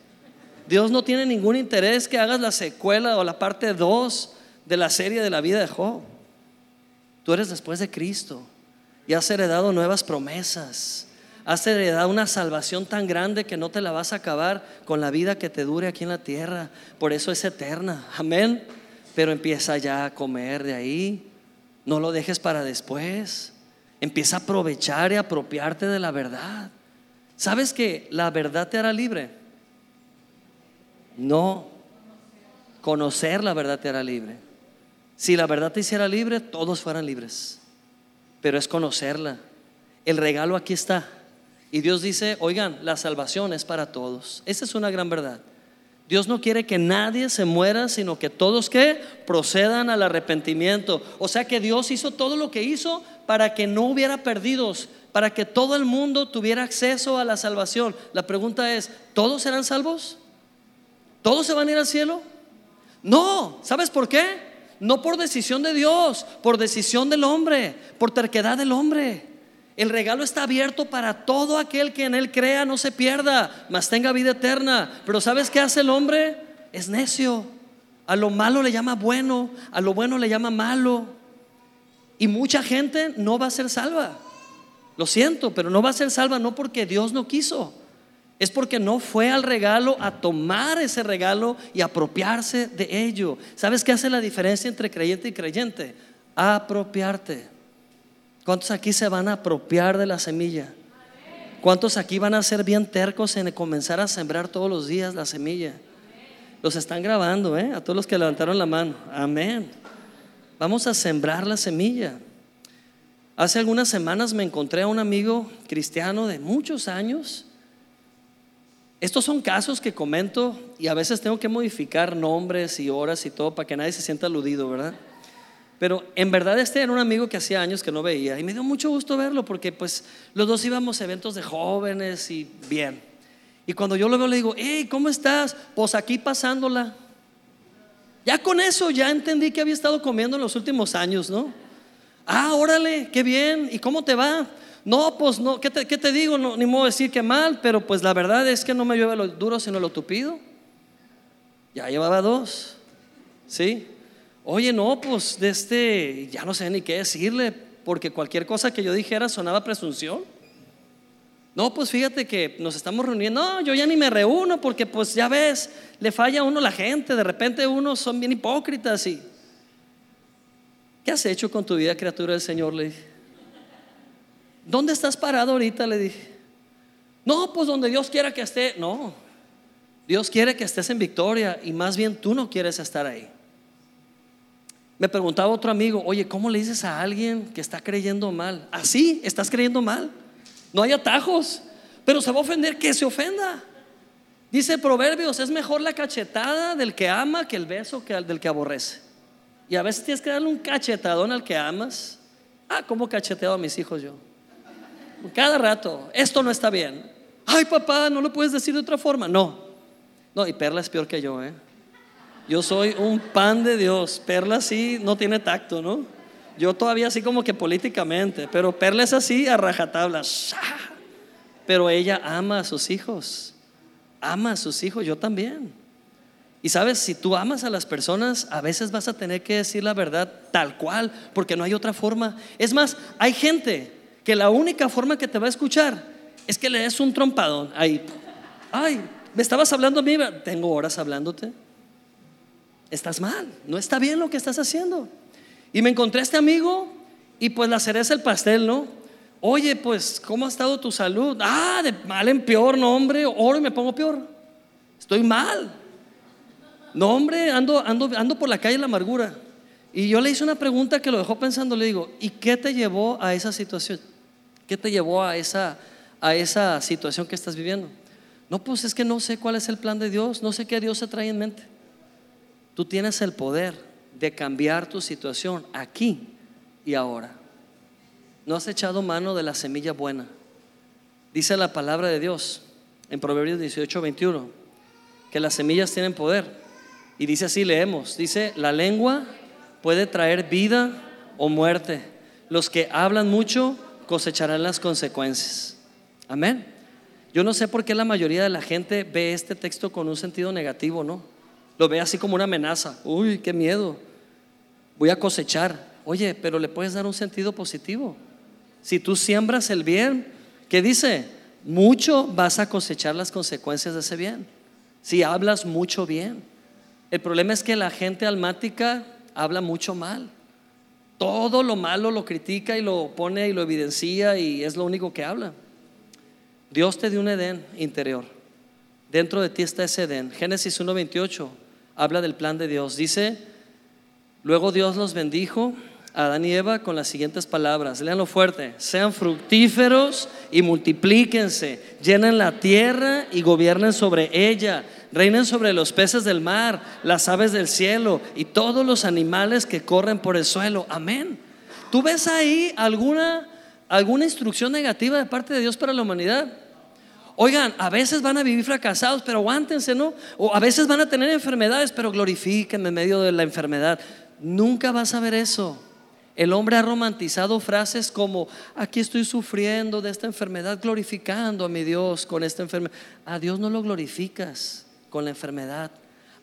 Dios no tiene ningún interés que hagas la secuela o la parte 2 de la serie de la vida de Job. Tú eres después de Cristo y has heredado nuevas promesas. Has heredado una salvación tan grande que no te la vas a acabar con la vida que te dure aquí en la tierra. Por eso es eterna. Amén. Pero empieza ya a comer de ahí. No lo dejes para después. Empieza a aprovechar y apropiarte de la verdad. ¿Sabes que la verdad te hará libre? No. Conocer la verdad te hará libre. Si la verdad te hiciera libre, todos fueran libres. Pero es conocerla. El regalo aquí está. Y Dios dice, oigan, la salvación es para todos. Esa es una gran verdad. Dios no quiere que nadie se muera, sino que todos que procedan al arrepentimiento. O sea que Dios hizo todo lo que hizo para que no hubiera perdidos, para que todo el mundo tuviera acceso a la salvación. La pregunta es, ¿todos serán salvos? ¿Todos se van a ir al cielo? No, ¿sabes por qué? No por decisión de Dios, por decisión del hombre, por terquedad del hombre. El regalo está abierto para todo aquel que en él crea, no se pierda, mas tenga vida eterna. Pero ¿sabes qué hace el hombre? Es necio. A lo malo le llama bueno, a lo bueno le llama malo. Y mucha gente no va a ser salva. Lo siento, pero no va a ser salva no porque Dios no quiso. Es porque no fue al regalo a tomar ese regalo y apropiarse de ello. ¿Sabes qué hace la diferencia entre creyente y creyente? Apropiarte. ¿Cuántos aquí se van a apropiar de la semilla? ¿Cuántos aquí van a ser bien tercos en comenzar a sembrar todos los días la semilla? Los están grabando, ¿eh? A todos los que levantaron la mano. Amén. Vamos a sembrar la semilla. Hace algunas semanas me encontré a un amigo cristiano de muchos años. Estos son casos que comento y a veces tengo que modificar nombres y horas y todo para que nadie se sienta aludido, ¿verdad? Pero en verdad este era un amigo que hacía años que no veía y me dio mucho gusto verlo porque pues los dos íbamos a eventos de jóvenes y bien. Y cuando yo lo veo le digo, hey, ¿cómo estás? Pues aquí pasándola. Ya con eso ya entendí que había estado comiendo en los últimos años, ¿no? Ah, órale, qué bien. ¿Y cómo te va? No, pues no, ¿qué te, digo? No, ni modo decir que mal, pero pues la verdad es que no me llueve lo duro sino lo tupido. Ya llevaba dos, ¿sí? Oye, no, pues de este, ya no sé ni qué decirle, porque cualquier cosa que yo dijera sonaba presunción. No, pues fíjate que nos estamos reuniendo. No, yo ya ni me reúno porque pues ya ves, le falla a uno la gente. De repente unos son bien hipócritas y... ¿Qué has hecho con tu vida, criatura del Señor? Le dije. ¿Dónde estás parado ahorita? Le dije. No, pues donde Dios quiera que esté. No, Dios quiere que estés en victoria y más bien tú no quieres estar ahí. Me preguntaba otro amigo, oye, ¿cómo le dices a alguien que está creyendo mal? Así, estás creyendo mal. No hay atajos, pero se va a ofender, que se ofenda. Dice Proverbios, es mejor la cachetada del que ama que el beso que del que aborrece. Y a veces tienes que darle un cachetadón al que amas. Ah, ¿cómo cacheteo a mis hijos yo? Cada rato, esto no está bien. Ay, papá, no lo puedes decir de otra forma. No, no, y Perla es peor que yo, ¿eh? Yo soy un pan de Dios. Perla sí no tiene tacto, ¿no? Yo todavía así como que políticamente, pero Perla es así a rajatabla. Pero ella ama a sus hijos. Ama a sus hijos, yo también. Y sabes, si tú amas a las personas, a veces vas a tener que decir la verdad tal cual, porque no hay otra forma. Es más, hay gente que la única forma que te va a escuchar es que le des un trompadón. Ahí, ay, me estabas hablando a mí, tengo horas hablándote estás mal, no está bien lo que estás haciendo. Y me encontré a este amigo y pues la cereza el pastel, ¿no? Oye, pues, ¿cómo ha estado tu salud? Ah, de mal en peor, no, hombre, oro y me pongo peor. Estoy mal. No, hombre, ando, ando, ando por la calle la amargura. Y yo le hice una pregunta que lo dejó pensando, le digo, ¿y qué te llevó a esa situación? ¿Qué te llevó a esa, a esa situación que estás viviendo? No, pues es que no sé cuál es el plan de Dios, no sé qué Dios se trae en mente. Tú tienes el poder de cambiar tu situación aquí y ahora. No has echado mano de la semilla buena. Dice la palabra de Dios en Proverbios 18, 21, que las semillas tienen poder. Y dice así, leemos, dice, la lengua puede traer vida o muerte. Los que hablan mucho cosecharán las consecuencias. Amén. Yo no sé por qué la mayoría de la gente ve este texto con un sentido negativo, ¿no? Lo ve así como una amenaza. Uy, qué miedo. Voy a cosechar. Oye, pero le puedes dar un sentido positivo. Si tú siembras el bien, ¿qué dice? Mucho vas a cosechar las consecuencias de ese bien. Si hablas mucho bien. El problema es que la gente almática habla mucho mal. Todo lo malo lo critica y lo pone y lo evidencia y es lo único que habla. Dios te dio un Edén interior. Dentro de ti está ese Edén. Génesis 1.28 habla del plan de Dios. Dice, Luego Dios los bendijo a Adán y Eva con las siguientes palabras. Leanlo fuerte. Sean fructíferos y multiplíquense. Llenen la tierra y gobiernen sobre ella. Reinen sobre los peces del mar, las aves del cielo y todos los animales que corren por el suelo. Amén. ¿Tú ves ahí alguna, alguna instrucción negativa de parte de Dios para la humanidad? Oigan, a veces van a vivir fracasados, pero aguántense, ¿no? O a veces van a tener enfermedades, pero glorifiquen en medio de la enfermedad. Nunca vas a ver eso. El hombre ha romantizado frases como, aquí estoy sufriendo de esta enfermedad, glorificando a mi Dios con esta enfermedad. A Dios no lo glorificas con la enfermedad.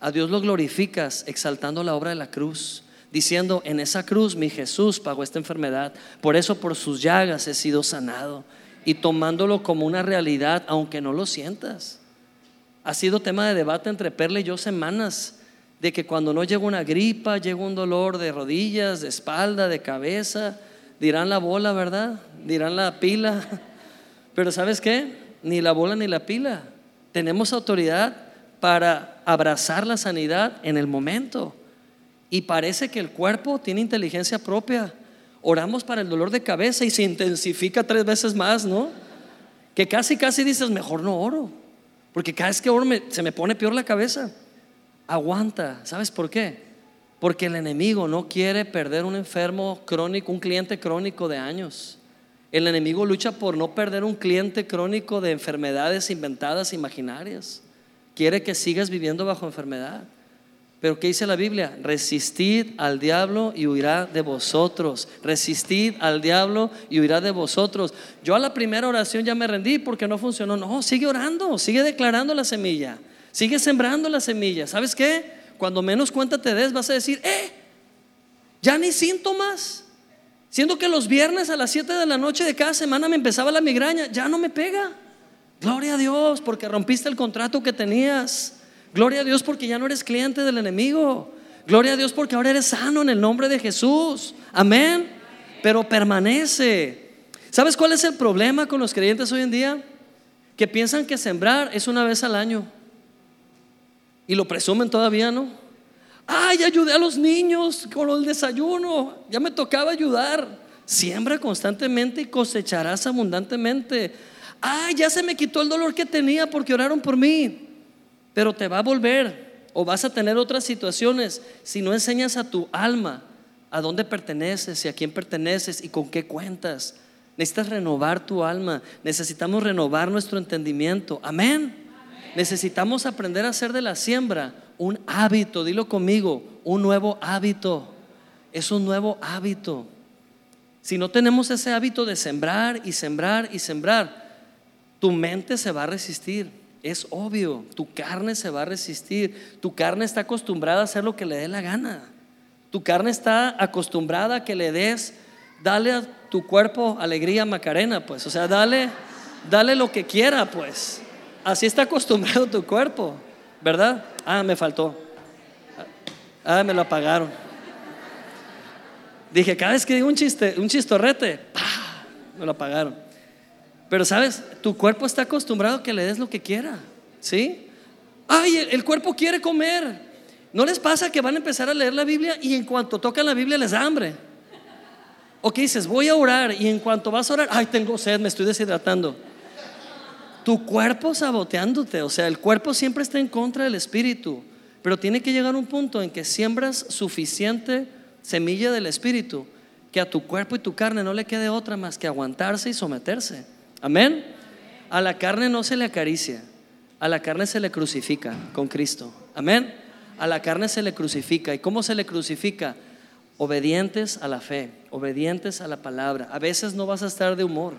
A Dios lo glorificas exaltando la obra de la cruz, diciendo, en esa cruz mi Jesús pagó esta enfermedad. Por eso por sus llagas he sido sanado. Y tomándolo como una realidad, aunque no lo sientas. Ha sido tema de debate entre Perla y yo semanas de que cuando no llega una gripa, llega un dolor de rodillas, de espalda, de cabeza, dirán la bola, ¿verdad? Dirán la pila. Pero ¿sabes qué? Ni la bola ni la pila. Tenemos autoridad para abrazar la sanidad en el momento. Y parece que el cuerpo tiene inteligencia propia. Oramos para el dolor de cabeza y se intensifica tres veces más, ¿no? Que casi, casi dices, mejor no oro. Porque cada vez que oro se me pone peor la cabeza aguanta. ¿Sabes por qué? Porque el enemigo no quiere perder un enfermo crónico, un cliente crónico de años. El enemigo lucha por no perder un cliente crónico de enfermedades inventadas, imaginarias. Quiere que sigas viviendo bajo enfermedad. Pero ¿qué dice la Biblia? Resistid al diablo y huirá de vosotros. Resistid al diablo y huirá de vosotros. Yo a la primera oración ya me rendí porque no funcionó. No, sigue orando, sigue declarando la semilla. Sigue sembrando la semilla. ¿Sabes qué? Cuando menos cuenta te des, vas a decir, eh, ya ni síntomas. Siendo que los viernes a las 7 de la noche de cada semana me empezaba la migraña, ya no me pega. Gloria a Dios porque rompiste el contrato que tenías. Gloria a Dios porque ya no eres cliente del enemigo. Gloria a Dios porque ahora eres sano en el nombre de Jesús. Amén. Pero permanece. ¿Sabes cuál es el problema con los creyentes hoy en día? Que piensan que sembrar es una vez al año. Y lo presumen todavía, ¿no? Ay, ayudé a los niños con el desayuno. Ya me tocaba ayudar. Siembra constantemente y cosecharás abundantemente. Ay, ya se me quitó el dolor que tenía porque oraron por mí. Pero te va a volver o vas a tener otras situaciones si no enseñas a tu alma a dónde perteneces y a quién perteneces y con qué cuentas. Necesitas renovar tu alma. Necesitamos renovar nuestro entendimiento. Amén. Necesitamos aprender a hacer de la siembra un hábito, dilo conmigo, un nuevo hábito. Es un nuevo hábito. Si no tenemos ese hábito de sembrar y sembrar y sembrar, tu mente se va a resistir. Es obvio, tu carne se va a resistir. Tu carne está acostumbrada a hacer lo que le dé la gana. Tu carne está acostumbrada a que le des, dale a tu cuerpo alegría Macarena, pues. O sea, dale, dale lo que quiera, pues. Así está acostumbrado tu cuerpo, ¿verdad? Ah, me faltó. Ah, me lo apagaron. Dije, cada vez que digo un chiste, un chistorrete, me lo apagaron. Pero sabes, tu cuerpo está acostumbrado a que le des lo que quiera, ¿sí? Ay, el, cuerpo quiere comer. ¿No les pasa que van a empezar a leer la Biblia y en cuanto tocan la Biblia les da hambre? O que dices, voy a orar y en cuanto vas a orar, ay, tengo sed, me estoy deshidratando tu cuerpo saboteándote. O sea, el cuerpo siempre está en contra del espíritu. Pero tiene que llegar un punto en que siembras suficiente semilla del espíritu que a tu cuerpo y tu carne no le quede otra más que aguantarse y someterse. Amén. A la carne no se le acaricia, a la carne se le crucifica con Cristo. Amén. A la carne se le crucifica. ¿Y cómo se le crucifica? Obedientes a la fe, obedientes a la palabra. A veces no vas a estar de humor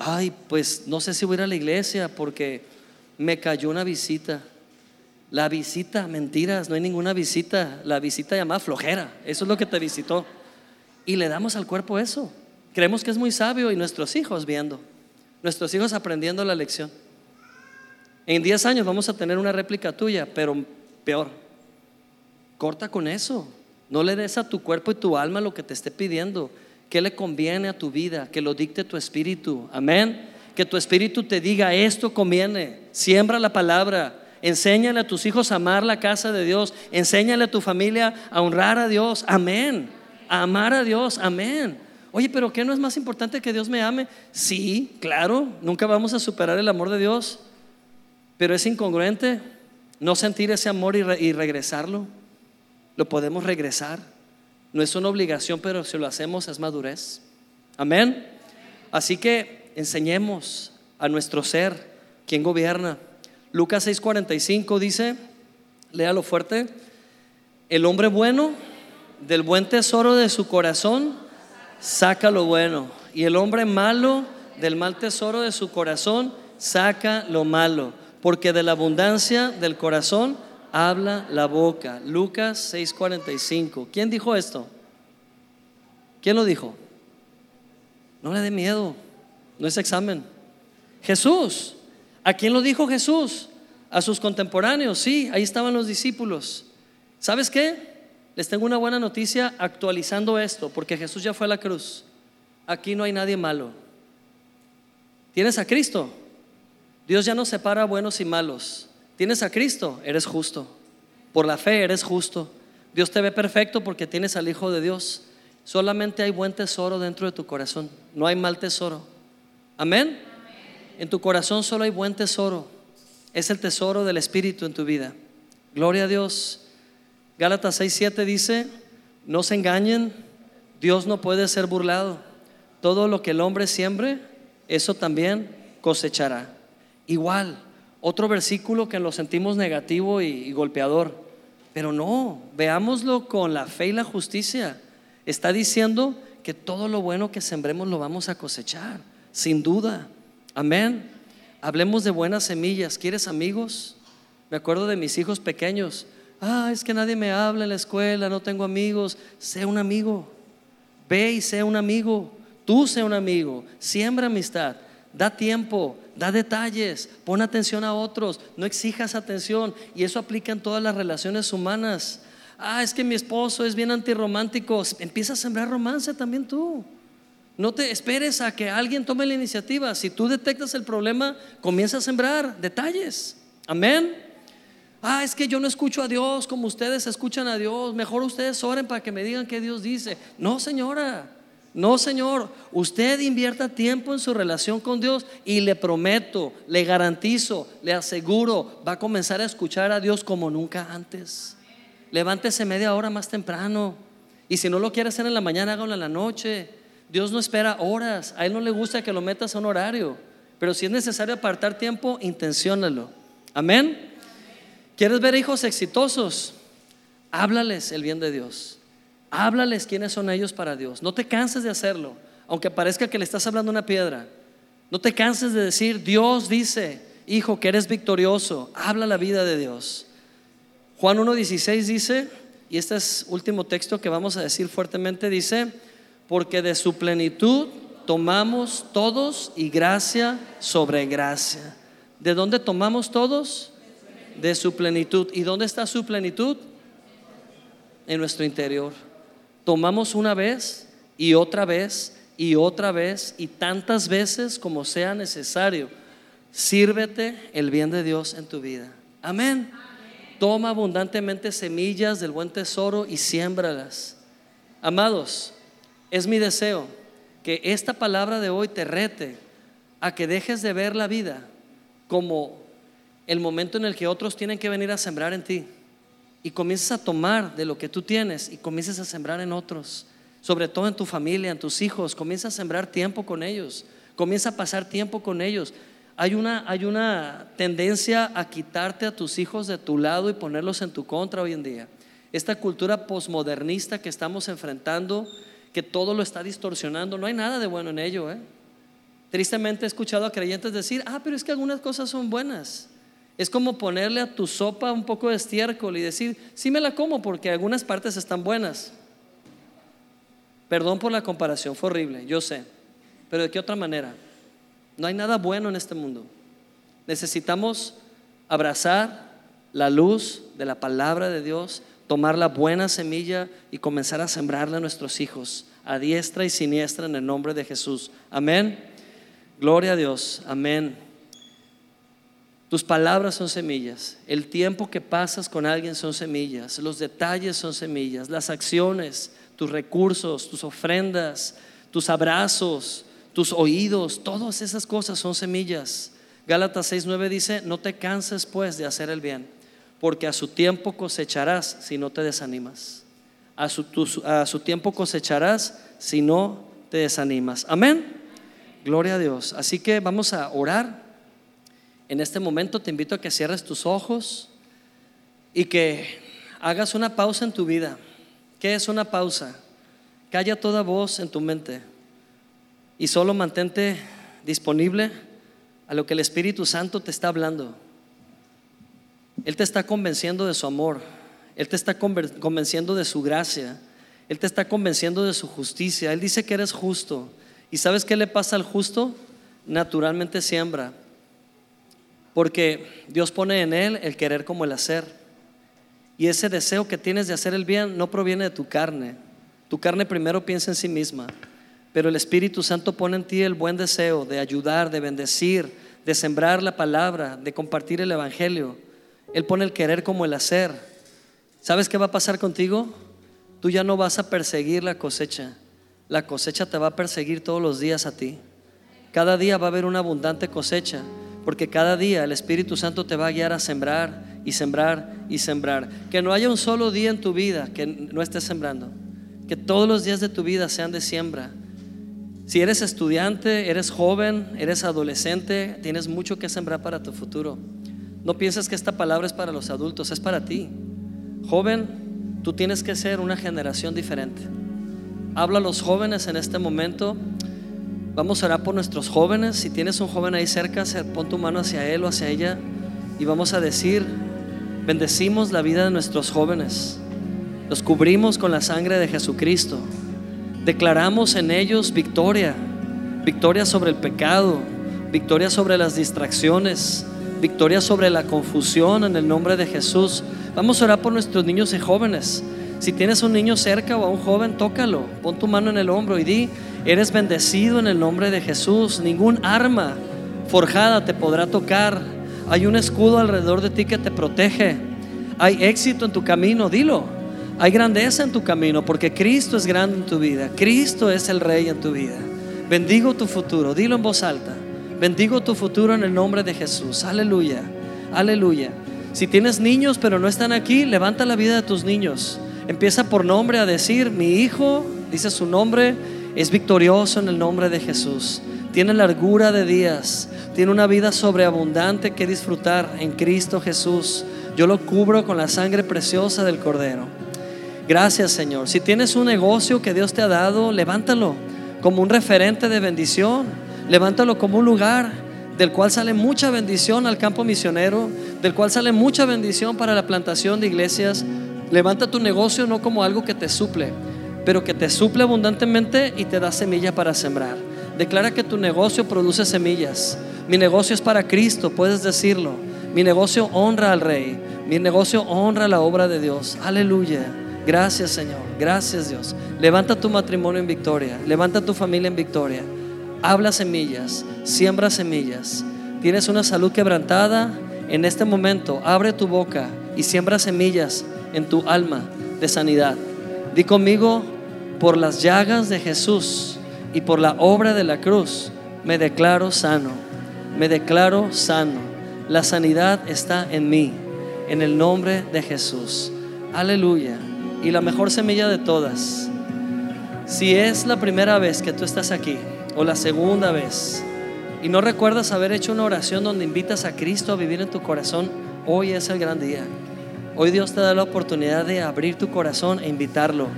ay, pues no sé si voy a ir a la iglesia porque me cayó una visita. La visita, mentiras, no hay ninguna visita. La visita llamada flojera, eso es lo que te visitó. Y le damos al cuerpo eso. Creemos que es muy sabio y nuestros hijos viendo, nuestros hijos aprendiendo la lección. En 10 años vamos a tener una réplica tuya, pero peor. Corta con eso. No le des a tu cuerpo y tu alma lo que te esté pidiendo. ¿Qué le conviene a tu vida? Que lo dicte tu espíritu. Amén. Que tu espíritu te diga, esto conviene. Siembra la palabra. Enséñale a tus hijos a amar la casa de Dios. Enséñale a tu familia a honrar a Dios. Amén. A amar a Dios. Amén. Oye, pero ¿qué no es más importante que Dios me ame? Sí, claro. Nunca vamos a superar el amor de Dios. Pero es incongruente no sentir ese amor y, y regresarlo. Lo podemos regresar. No es una obligación, pero si lo hacemos es madurez. Amén. Así que enseñemos a nuestro ser quién gobierna. Lucas 6:45 dice, léalo fuerte, el hombre bueno del buen tesoro de su corazón saca lo bueno y el hombre malo del mal tesoro de su corazón saca lo malo, porque de la abundancia del corazón habla la boca. Lucas 6:45. ¿Quién dijo esto? ¿Quién lo dijo? No le dé miedo, no es examen. Jesús. ¿A quién lo dijo Jesús? A sus contemporáneos, sí, ahí estaban los discípulos. ¿Sabes qué? Les tengo una buena noticia actualizando esto, porque Jesús ya fue a la cruz. Aquí no hay nadie malo. Tienes a Cristo. Dios ya no separa buenos y malos. Tienes a Cristo, eres justo. Por la fe eres justo. Dios te ve perfecto porque tienes al Hijo de Dios. Solamente hay buen tesoro dentro de tu corazón. No hay mal tesoro. Amén. En tu corazón solo hay buen tesoro. Es el tesoro del Espíritu en tu vida. Gloria a Dios. Gálatas 6:7 dice, no se engañen, Dios no puede ser burlado. Todo lo que el hombre siembre, eso también cosechará. Igual, otro versículo que lo sentimos negativo y, golpeador. Pero no, veámoslo con la fe y la justicia. Está diciendo que todo lo bueno que sembremos lo vamos a cosechar, sin duda. Amén. Hablemos de buenas semillas. ¿Quieres amigos? Me acuerdo de mis hijos pequeños. Ah, es que nadie me habla en la escuela, no tengo amigos. Sé un amigo. Ve y sé un amigo. Tú sé un amigo. Siembra amistad. Da tiempo, da detalles, pon atención a otros, no exijas atención. Y eso aplica en todas las relaciones humanas. Ah, es que mi esposo es bien antirromántico. Empieza a sembrar romance también tú. No te esperes a que alguien tome la iniciativa. Si tú detectas el problema, comienza a sembrar detalles. Amén. Ah, es que yo no escucho a Dios como ustedes escuchan a Dios. Mejor ustedes oren para que me digan qué Dios dice. No, señora. No, Señor, usted invierta tiempo en su relación con Dios y le prometo, le garantizo, le aseguro, va a comenzar a escuchar a Dios como nunca antes. Levántese media hora más temprano. Y si no lo quiere hacer en la mañana, hágalo en la noche. Dios no espera horas. A Él no le gusta que lo metas a un horario. Pero si es necesario apartar tiempo, intenciónalo. Amén. ¿Quieres ver hijos exitosos? Háblales el bien de Dios. Háblales quiénes son ellos para Dios. No te canses de hacerlo, aunque parezca que le estás hablando una piedra. No te canses de decir, Dios dice, hijo, que eres victorioso. Habla la vida de Dios. Juan 1.16 dice, y este es último texto que vamos a decir fuertemente, dice, porque de su plenitud tomamos todos y gracia sobre gracia. ¿De dónde tomamos todos? De su plenitud. ¿Y dónde está su plenitud? En nuestro interior tomamos una vez y otra vez y otra vez y tantas veces como sea necesario. Sírvete el bien de Dios en tu vida. Amén. Toma abundantemente semillas del buen tesoro y siémbralas. Amados, es mi deseo que esta palabra de hoy te rete a que dejes de ver la vida como el momento en el que otros tienen que venir a sembrar en ti y comiences a tomar de lo que tú tienes y comiences a sembrar en otros, sobre todo en tu familia, en tus hijos, comienza a sembrar tiempo con ellos, comienza a pasar tiempo con ellos. Hay una, hay una tendencia a quitarte a tus hijos de tu lado y ponerlos en tu contra hoy en día. Esta cultura posmodernista que estamos enfrentando, que todo lo está distorsionando, no hay nada de bueno en ello. ¿eh? Tristemente he escuchado a creyentes decir, ah, pero es que algunas cosas son buenas. Es como ponerle a tu sopa un poco de estiércol y decir, sí me la como porque algunas partes están buenas. Perdón por la comparación, fue horrible, yo sé. Pero ¿de qué otra manera? No hay nada bueno en este mundo. Necesitamos abrazar la luz de la palabra de Dios, tomar la buena semilla y comenzar a sembrarla a nuestros hijos, a diestra y siniestra en el nombre de Jesús. Amén. Gloria a Dios. Amén. Tus palabras son semillas. El tiempo que pasas con alguien son semillas. Los detalles son semillas. Las acciones, tus recursos, tus ofrendas, tus abrazos, tus oídos, todas esas cosas son semillas. Gálatas 6:9 dice, no te canses pues de hacer el bien, porque a su tiempo cosecharás si no te desanimas. A su, a su tiempo cosecharás si no te desanimas. Amén. Gloria a Dios. Así que vamos a orar. En este momento te invito a que cierres tus ojos y que hagas una pausa en tu vida. ¿Qué es una pausa? Calla toda voz en tu mente y solo mantente disponible a lo que el Espíritu Santo te está hablando. Él te está convenciendo de su amor, Él te está convenciendo de su gracia, Él te está convenciendo de su justicia. Él dice que eres justo. ¿Y sabes qué le pasa al justo? Naturalmente siembra, porque Dios pone en él el querer como el hacer. Y ese deseo que tienes de hacer el bien no proviene de tu carne. Tu carne primero piensa en sí misma. Pero el Espíritu Santo pone en ti el buen deseo de ayudar, de bendecir, de sembrar la palabra, de compartir el Evangelio. Él pone el querer como el hacer. ¿Sabes qué va a pasar contigo? Tú ya no vas a perseguir la cosecha. La cosecha te va a perseguir todos los días a ti. Cada día va a haber una abundante cosecha, porque cada día el Espíritu Santo te va a guiar a sembrar y sembrar y sembrar. Que no haya un solo día en tu vida que no estés sembrando. Que todos los días de tu vida sean de siembra si eres estudiante, eres joven, eres adolescente, tienes mucho que sembrar para tu futuro. No pienses que esta palabra es para los adultos, es para ti. Joven, tú tienes que ser una generación diferente. Habla a los jóvenes en este momento. Vamos a orar por nuestros jóvenes. Si tienes un joven ahí cerca, pon tu mano hacia él o hacia ella y vamos a decir, bendecimos la vida de nuestros jóvenes. Los cubrimos con la sangre de Jesucristo. Declaramos en ellos victoria, victoria sobre el pecado, victoria sobre las distracciones, victoria sobre la confusión en el nombre de Jesús. Vamos a orar por nuestros niños y jóvenes. Si tienes un niño cerca o a un joven, tócalo, pon tu mano en el hombro y di, eres bendecido en el nombre de Jesús. Ningún arma forjada te podrá tocar. Hay un escudo alrededor de ti que te protege. Hay éxito en tu camino, dilo. Hay grandeza en tu camino porque Cristo es grande en tu vida. Cristo es el rey en tu vida. Bendigo tu futuro. Dilo en voz alta. Bendigo tu futuro en el nombre de Jesús. Aleluya. Aleluya. Si tienes niños pero no están aquí, levanta la vida de tus niños. Empieza por nombre a decir, mi hijo, dice su nombre, es victorioso en el nombre de Jesús. Tiene largura de días. Tiene una vida sobreabundante que disfrutar en Cristo Jesús. Yo lo cubro con la sangre preciosa del Cordero. Gracias Señor. Si tienes un negocio que Dios te ha dado, levántalo como un referente de bendición. Levántalo como un lugar del cual sale mucha bendición al campo misionero, del cual sale mucha bendición para la plantación de iglesias. Levanta tu negocio no como algo que te suple, pero que te suple abundantemente y te da semilla para sembrar. Declara que tu negocio produce semillas. Mi negocio es para Cristo, puedes decirlo. Mi negocio honra al Rey. Mi negocio honra la obra de Dios. Aleluya. Gracias Señor, gracias Dios. Levanta tu matrimonio en victoria, levanta tu familia en victoria. Habla semillas, siembra semillas. Tienes una salud quebrantada, en este momento abre tu boca y siembra semillas en tu alma de sanidad. Di conmigo, por las llagas de Jesús y por la obra de la cruz, me declaro sano, me declaro sano. La sanidad está en mí, en el nombre de Jesús. Aleluya y la mejor semilla de todas. Si es la primera vez que tú estás aquí o la segunda vez y no recuerdas haber hecho una oración donde invitas a Cristo a vivir en tu corazón, hoy es el gran día. Hoy Dios te da la oportunidad de abrir tu corazón e invitarlo.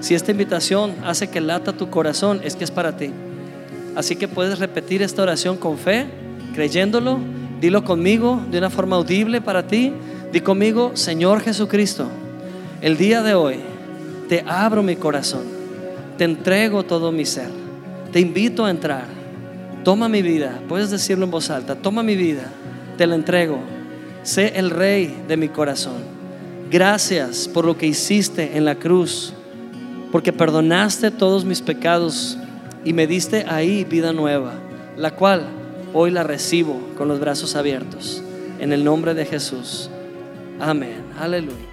Si esta invitación hace que lata tu corazón, es que es para ti. Así que puedes repetir esta oración con fe, creyéndolo. Dilo conmigo de una forma audible para ti. Di conmigo, Señor Jesucristo el día de hoy te abro mi corazón, te entrego todo mi ser, te invito a entrar. Toma mi vida, puedes decirlo en voz alta, toma mi vida, te la entrego. Sé el rey de mi corazón. Gracias por lo que hiciste en la cruz, porque perdonaste todos mis pecados y me diste ahí vida nueva, la cual hoy la recibo con los brazos abiertos. en el nombre de Jesús. Amén. Aleluya.